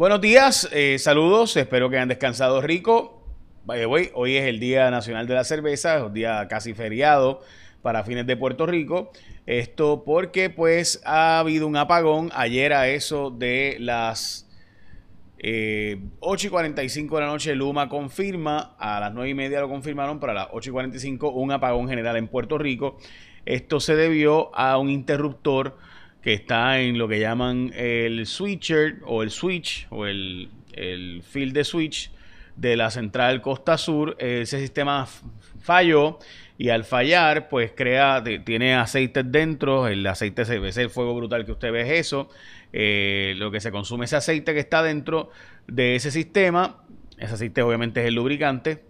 Buenos días, eh, saludos, espero que hayan descansado rico. Hoy, es el Día Nacional de la Cerveza, es un día casi feriado para fines de Puerto Rico. Esto porque pues ha habido un apagón ayer a eso de las 8 y 45 de la noche. Luma confirma, a las 9 y media lo confirmaron, para las 8 y 45 un apagón general en Puerto Rico. Esto se debió a un interruptor que está en lo que llaman el switcher o el switch o el, el field de switch de la central Costa Sur. Ese sistema falló y al fallar, pues crea, tiene aceite dentro, el aceite se ve, el fuego brutal que usted ve es eso, eh, lo que se consume ese aceite que está dentro de ese sistema, ese aceite obviamente es el lubricante,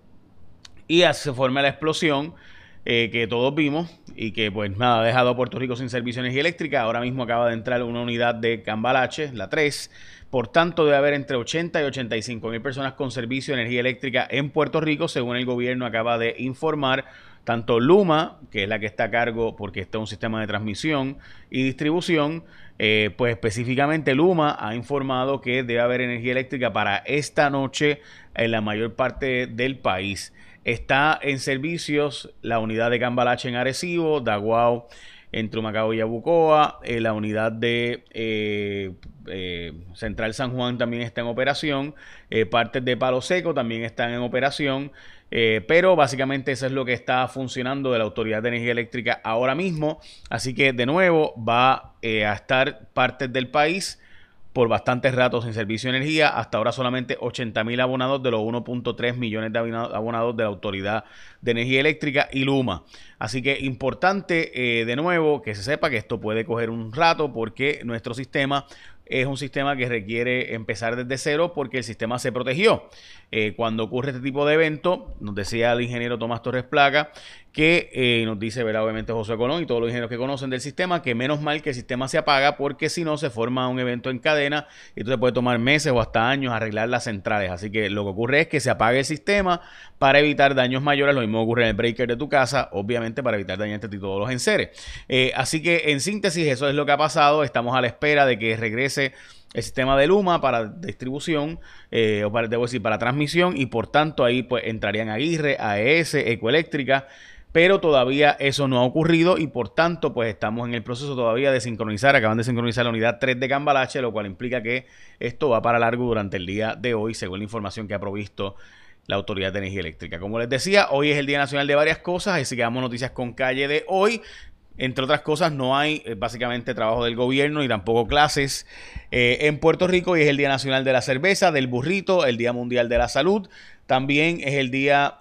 y se forma la explosión eh, que todos vimos y que pues nada, ha dejado a Puerto Rico sin servicio de energía eléctrica. Ahora mismo acaba de entrar una unidad de Cambalache, la 3. Por tanto, debe haber entre 80 y 85 mil personas con servicio de energía eléctrica en Puerto Rico, según el gobierno acaba de informar. Tanto Luma, que es la que está a cargo porque está un sistema de transmisión y distribución, eh, pues específicamente Luma ha informado que debe haber energía eléctrica para esta noche en la mayor parte del país. Está en servicios la unidad de Cambalache en Arecibo, Daguao en Trumacao y Yabucoa, eh, la unidad de eh, eh, Central San Juan también está en operación, partes de Palo Seco también están en operación, pero básicamente eso es lo que está funcionando de la Autoridad de Energía Eléctrica ahora mismo, así que de nuevo va a estar partes del país por bastantes ratos sin servicio de energía. Hasta ahora solamente 80 mil abonados de los 1.3 millones de abonados de la Autoridad de Energía Eléctrica y Luma. Así que importante eh, de nuevo que se sepa que esto puede coger un rato porque nuestro sistema es un sistema que requiere empezar desde cero porque el sistema se protegió. Eh, cuando ocurre este tipo de evento, nos decía el ingeniero Tomás Torres Placa, que eh, nos dice, ¿verdad? obviamente José Colón y todos los ingenieros que conocen del sistema, que menos mal que el sistema se apaga porque si no se forma un evento en cadena y entonces puede tomar meses o hasta años arreglar las centrales. Así que lo que ocurre es que se apague el sistema para evitar daños mayores. Lo mismo ocurre en el breaker de tu casa, obviamente para evitar dañarte todos los enseres. Eh, así que en síntesis, eso es lo que ha pasado. Estamos a la espera de que regrese el sistema de Luma para distribución, eh, o para, debo decir, para transmisión, y por tanto ahí pues entrarían Aguirre, AES, Ecoeléctrica, pero todavía eso no ha ocurrido y por tanto pues estamos en el proceso todavía de sincronizar, acaban de sincronizar la unidad 3 de Cambalache, lo cual implica que esto va para largo durante el día de hoy, según la información que ha provisto la Autoridad de Energía Eléctrica. Como les decía, hoy es el Día Nacional de varias cosas, así que damos noticias con calle de hoy. Entre otras cosas, no hay eh, básicamente trabajo del gobierno y tampoco clases eh, en Puerto Rico. Y es el Día Nacional de la Cerveza, del Burrito, el Día Mundial de la Salud. También es el Día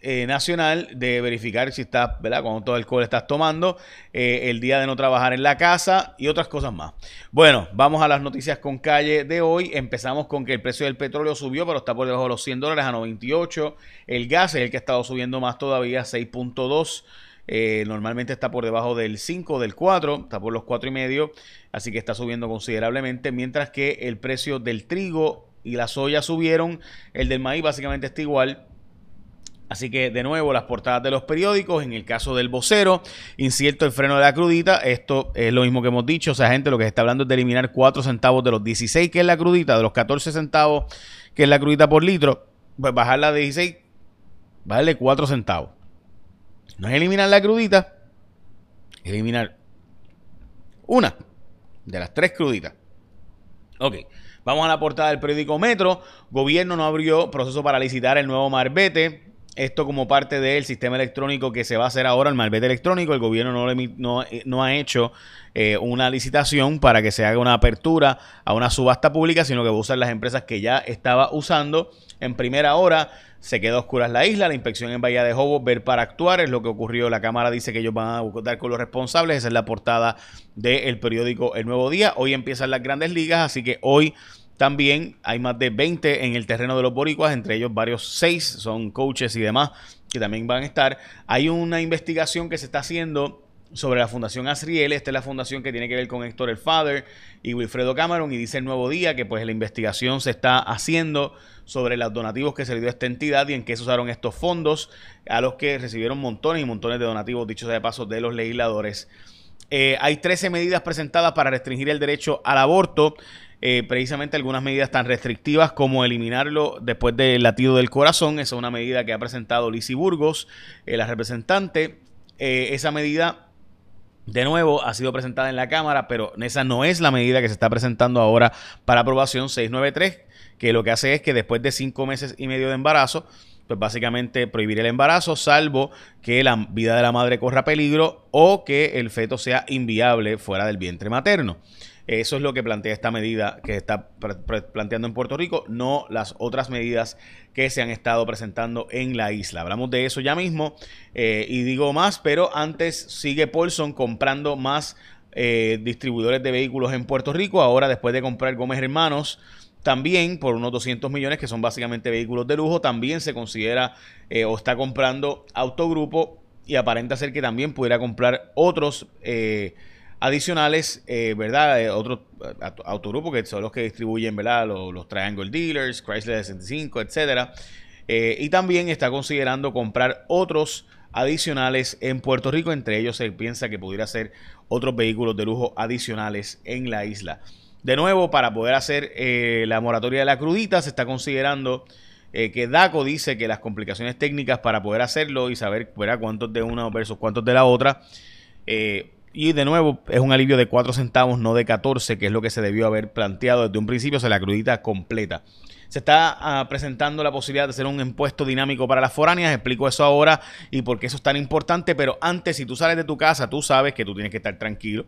eh, Nacional de verificar si estás, ¿verdad? Cuánto alcohol estás tomando. el Día de no trabajar en la casa y otras cosas más. Bueno, vamos a las noticias con calle de hoy. Empezamos con que el precio del petróleo subió, pero está por debajo de los 100 dólares a 98. El gas es el que ha estado subiendo más todavía, 6.2. Eh, normalmente está por debajo del 5, del 4, está por los 4 y medio, así que está subiendo considerablemente, mientras que el precio del trigo y la soya subieron, el del maíz básicamente está igual. Así que de nuevo las portadas de los periódicos, en el caso del vocero, incierto el freno de la crudita, esto es lo mismo que hemos dicho, o sea, gente lo que está hablando es de eliminar 4 centavos de los 16 que es la crudita, de los 14 centavos que es la crudita por litro, pues bajarla de 16, vale 4 centavos. No es eliminar la crudita, es eliminar una de las tres cruditas. Ok, vamos a la portada del periódico Metro. Gobierno no abrió proceso para licitar el nuevo Marbete. Esto como parte del sistema electrónico que se va a hacer ahora, el Marbete electrónico. El gobierno no, no, eh, no ha hecho eh, una licitación para que se haga una apertura a una subasta pública, sino que va a usar las empresas que ya estaba usando en primera hora se quedó oscuras la isla, la inspección en Bahía de Jobo, ver para actuar, es lo que ocurrió. La Cámara dice que ellos van a dar con los responsables. Esa es la portada del periódico El Nuevo Día. Hoy empiezan las grandes ligas, así que hoy también hay más de 20 en el terreno de los boricuas, entre ellos varios seis son coaches y demás que también van a estar. Hay una investigación que se está haciendo sobre la Fundación Asriel. Esta es la fundación que tiene que ver con Héctor el Father y Wilfredo Cameron. Y dice el nuevo día que pues la investigación se está haciendo sobre los donativos que se le dio a esta entidad y en qué se usaron estos fondos, a los que recibieron montones y montones de donativos, dichos de paso, de los legisladores. Eh, hay 13 medidas presentadas para restringir el derecho al aborto. Eh, precisamente algunas medidas tan restrictivas como eliminarlo después del latido del corazón. Esa es una medida que ha presentado Lizzie Burgos, eh, la representante. Eh, esa medida, de nuevo, ha sido presentada en la Cámara, pero esa no es la medida que se está presentando ahora para aprobación 693, que lo que hace es que después de cinco meses y medio de embarazo, pues básicamente prohibir el embarazo, salvo que la vida de la madre corra peligro o que el feto sea inviable fuera del vientre materno. Eso es lo que plantea esta medida que está planteando en Puerto Rico, no las otras medidas que se han estado presentando en la isla. Hablamos de eso ya mismo eh, y digo más, pero antes sigue Paulson comprando más eh, distribuidores de vehículos en Puerto Rico. Ahora, después de comprar Gómez Hermanos, también por unos 200 millones, que son básicamente vehículos de lujo, también se considera eh, o está comprando Autogrupo y aparenta ser que también pudiera comprar otros adicionales, eh, ¿verdad? Eh, otros eh, autogrupos que son los que distribuyen, ¿verdad? Los, Triangle Dealers, Chrysler 65, etcétera. y también está considerando comprar otros adicionales en Puerto Rico. Entre ellos se piensa que pudiera ser otros vehículos de lujo adicionales en la isla. De nuevo, para poder hacer la moratoria de la crudita, se está considerando que DACO dice que las complicaciones técnicas para poder hacerlo y saber cuántos de una versus cuántos de la otra, y de nuevo, es un alivio de 4 centavos, no de 14, que es lo que se debió haber planteado desde un principio, se la crudita completa. Se está ah, presentando la posibilidad de hacer un impuesto dinámico para las foráneas. Explico eso ahora y por qué eso es tan importante. Pero antes, si tú sales de tu casa, tú sabes que tú tienes que estar tranquilo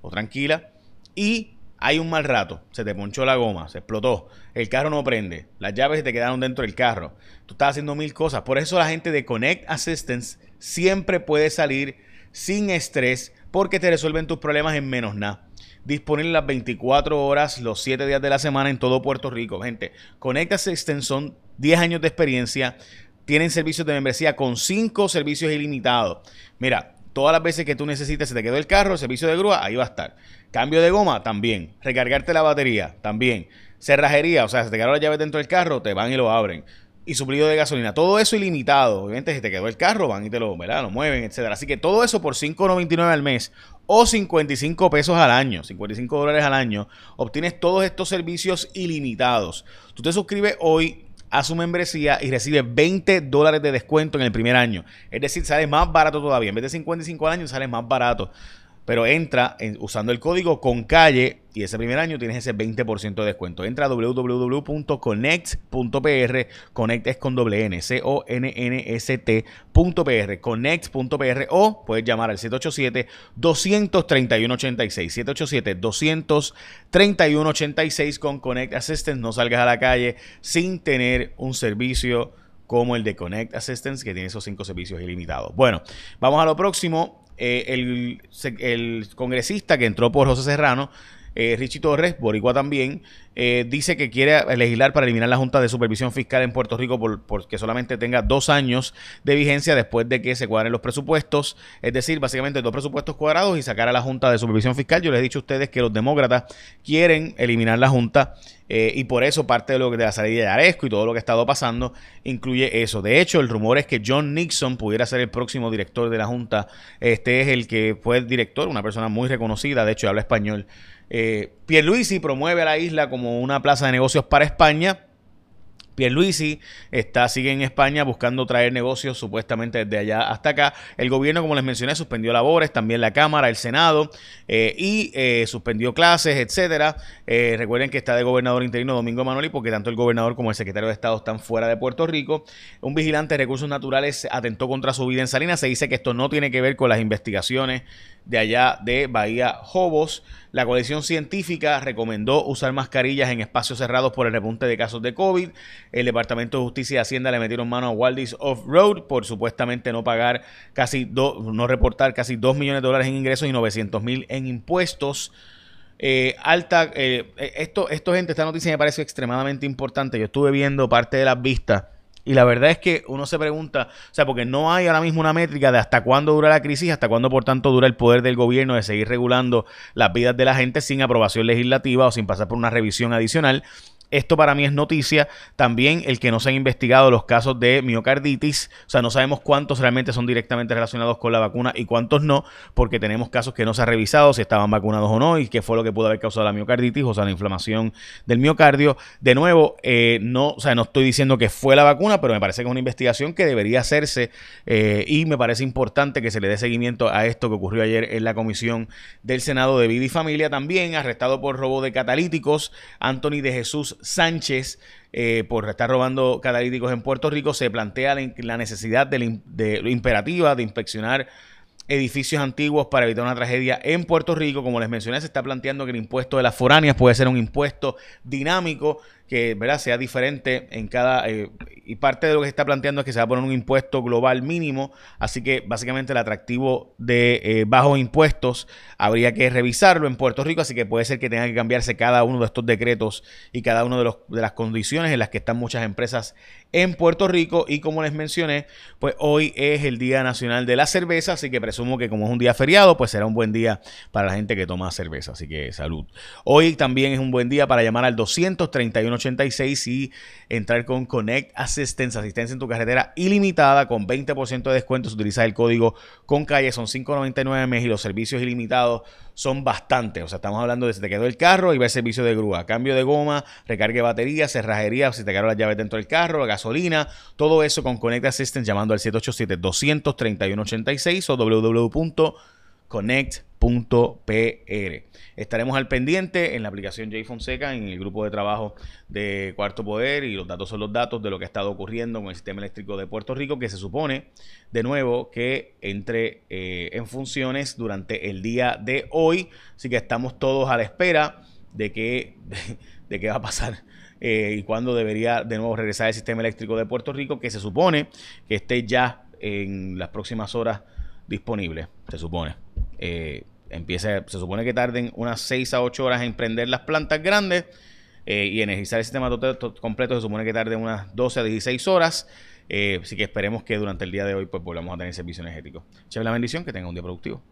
o tranquila. Y hay un mal rato. Se te ponchó la goma, se explotó. El carro no prende. Las llaves se te quedaron dentro del carro. Tú estás haciendo mil cosas. Por eso la gente de Connect Assistance siempre puede salir sin estrés porque te resuelven tus problemas en menos nada. Disponible las 24 horas, los 7 días de la semana en todo Puerto Rico. Gente, Conecta Assistant son 10 años de experiencia. Tienen servicios de membresía con 5 servicios ilimitados. Mira, todas las veces que tú necesites, se te quedó el carro, servicio de grúa, ahí va a estar. Cambio de goma, también. Recargarte la batería, también. Cerrajería, o sea, se te quedaron las llaves dentro del carro, te van y lo abren y suplido de gasolina. Todo eso ilimitado. Obviamente, si te quedó el carro, van y te lo, ¿verdad? lo mueven, etcétera. Así que todo eso por $5.99 al mes o 55 pesos al año, 55 dólares al año, obtienes todos estos servicios ilimitados. Tú te suscribes hoy a su membresía y recibes 20 dólares de descuento en el primer año. Es decir, sale más barato todavía. En vez de 55 al año, sale más barato. Pero entra usando el código con calle y ese primer año tienes ese 20% de descuento. Entra a www.connect.pr. Connect es con doble N, C-O-N-N-S-T.pr. Connect.pr o puedes llamar al 787-231-86. 787-231-86 con Connect Assistance. No salgas a la calle sin tener un servicio como el de Connect Assistance, que tiene esos cinco servicios ilimitados. Bueno, vamos a lo próximo. Eh, el, el, congresista que entró por José Serrano, eh, Richie Torres, Boricua también, eh, dice que quiere legislar para eliminar la Junta de Supervisión Fiscal en Puerto Rico por, porque solamente tenga dos años de vigencia después de que se cuadren los presupuestos, es decir, básicamente dos presupuestos cuadrados y sacar a la Junta de Supervisión Fiscal. Yo les he dicho a ustedes que los demócratas quieren eliminar la Junta eh, y por eso parte de lo de la salida de Aresco y todo lo que ha estado pasando incluye eso. De hecho, el rumor es que John Nixon pudiera ser el próximo director de la Junta. Este es el que fue el director, una persona muy reconocida, de hecho habla español. Eh, Pierluisi promueve a la isla como una plaza de negocios para España Pierluisi está, sigue en España buscando traer negocios supuestamente desde allá hasta acá. El gobierno, como les mencioné, suspendió labores, también la Cámara, el Senado, eh, y eh, suspendió clases, etcétera. Eh, recuerden que está de gobernador interino Domingo Manoli, porque tanto el gobernador como el secretario de Estado están fuera de Puerto Rico. Un vigilante de recursos naturales atentó contra su vida en Salinas. Se dice que esto no tiene que ver con las investigaciones de allá de Bahía Jobos. La coalición científica recomendó usar mascarillas en espacios cerrados por el repunte de casos de COVID. El Departamento de Justicia y Hacienda le metieron mano a Waldis Off-Road por supuestamente no pagar casi, no reportar casi 2 millones de dólares en ingresos y 900 mil en impuestos. Eh, alta, eh, esto, esto, gente, esta noticia me parece extremadamente importante. Yo estuve viendo parte de las vistas y la verdad es que uno se pregunta, o sea, porque no hay ahora mismo una métrica de hasta cuándo dura la crisis, hasta cuándo por tanto dura el poder del gobierno de seguir regulando las vidas de la gente sin aprobación legislativa o sin pasar por una revisión adicional. Esto para mí es noticia. También el que no se han investigado los casos de miocarditis. O sea, no sabemos cuántos realmente son directamente relacionados con la vacuna y cuántos no, porque tenemos casos que no se ha revisado si estaban vacunados o no y qué fue lo que pudo haber causado la miocarditis, o sea, la inflamación del miocardio. De nuevo, eh, no, o sea, no estoy diciendo que fue la vacuna, pero me parece que es una investigación que debería hacerse eh, y me parece importante que se le dé seguimiento a esto que ocurrió ayer en la comisión del Senado de Vida y Familia. También arrestado por robo de catalíticos, Anthony de Jesús Sánchez, eh, por estar robando catalíticos en Puerto Rico, se plantea la, necesidad de, imperativa de inspeccionar edificios antiguos para evitar una tragedia en Puerto Rico. Como les mencioné, se está planteando que el impuesto de las foráneas puede ser un impuesto dinámico que ¿verdad? sea diferente en cada... Eh, y parte de lo que se está planteando es que se va a poner un impuesto global mínimo, así que básicamente el atractivo de eh, bajos impuestos habría que revisarlo en Puerto Rico, así que puede ser que tenga que cambiarse cada uno de estos decretos y cada una de, los, de las condiciones en las que están muchas empresas en Puerto Rico y como les mencioné, pues hoy es el Día Nacional de la Cerveza, así que presumo que como es un día feriado, pues será un buen día para la gente que toma cerveza, así que salud. Hoy también es un buen día para llamar al 231 86 y entrar con Connect Assistance, asistencia en tu carretera ilimitada con 20% de descuento si utilizas el código con calle, son 5.99 mes y los servicios ilimitados son bastantes. O sea, estamos hablando de si te quedó el carro y va el servicio de grúa, cambio de goma, recargue de batería, cerrajería, si te quedaron las llaves dentro del carro, gasolina, todo eso con Connect Assistance llamando al 787 231 86 o www.connect.com .pr. Estaremos al pendiente en la aplicación J Fonseca, en el grupo de trabajo de Cuarto Poder, y los datos son los datos de lo que ha estado ocurriendo con el sistema eléctrico de Puerto Rico, que se supone, de nuevo, que entre eh, en funciones durante el día de hoy. Así que estamos todos a la espera de qué de, qué va a pasar. Eh, y cuándo debería de nuevo regresar el sistema eléctrico de Puerto Rico, que se supone que esté ya en las próximas horas disponible, se supone. Eh, empieza, se supone que tarden unas 6 a 8 horas en prender las plantas grandes eh, y energizar el sistema completo se supone que tarde unas 12 a 16 horas. Eh, así que esperemos que durante el día de hoy pues volvamos a tener servicio energético. Chévere la bendición, que tenga un día productivo.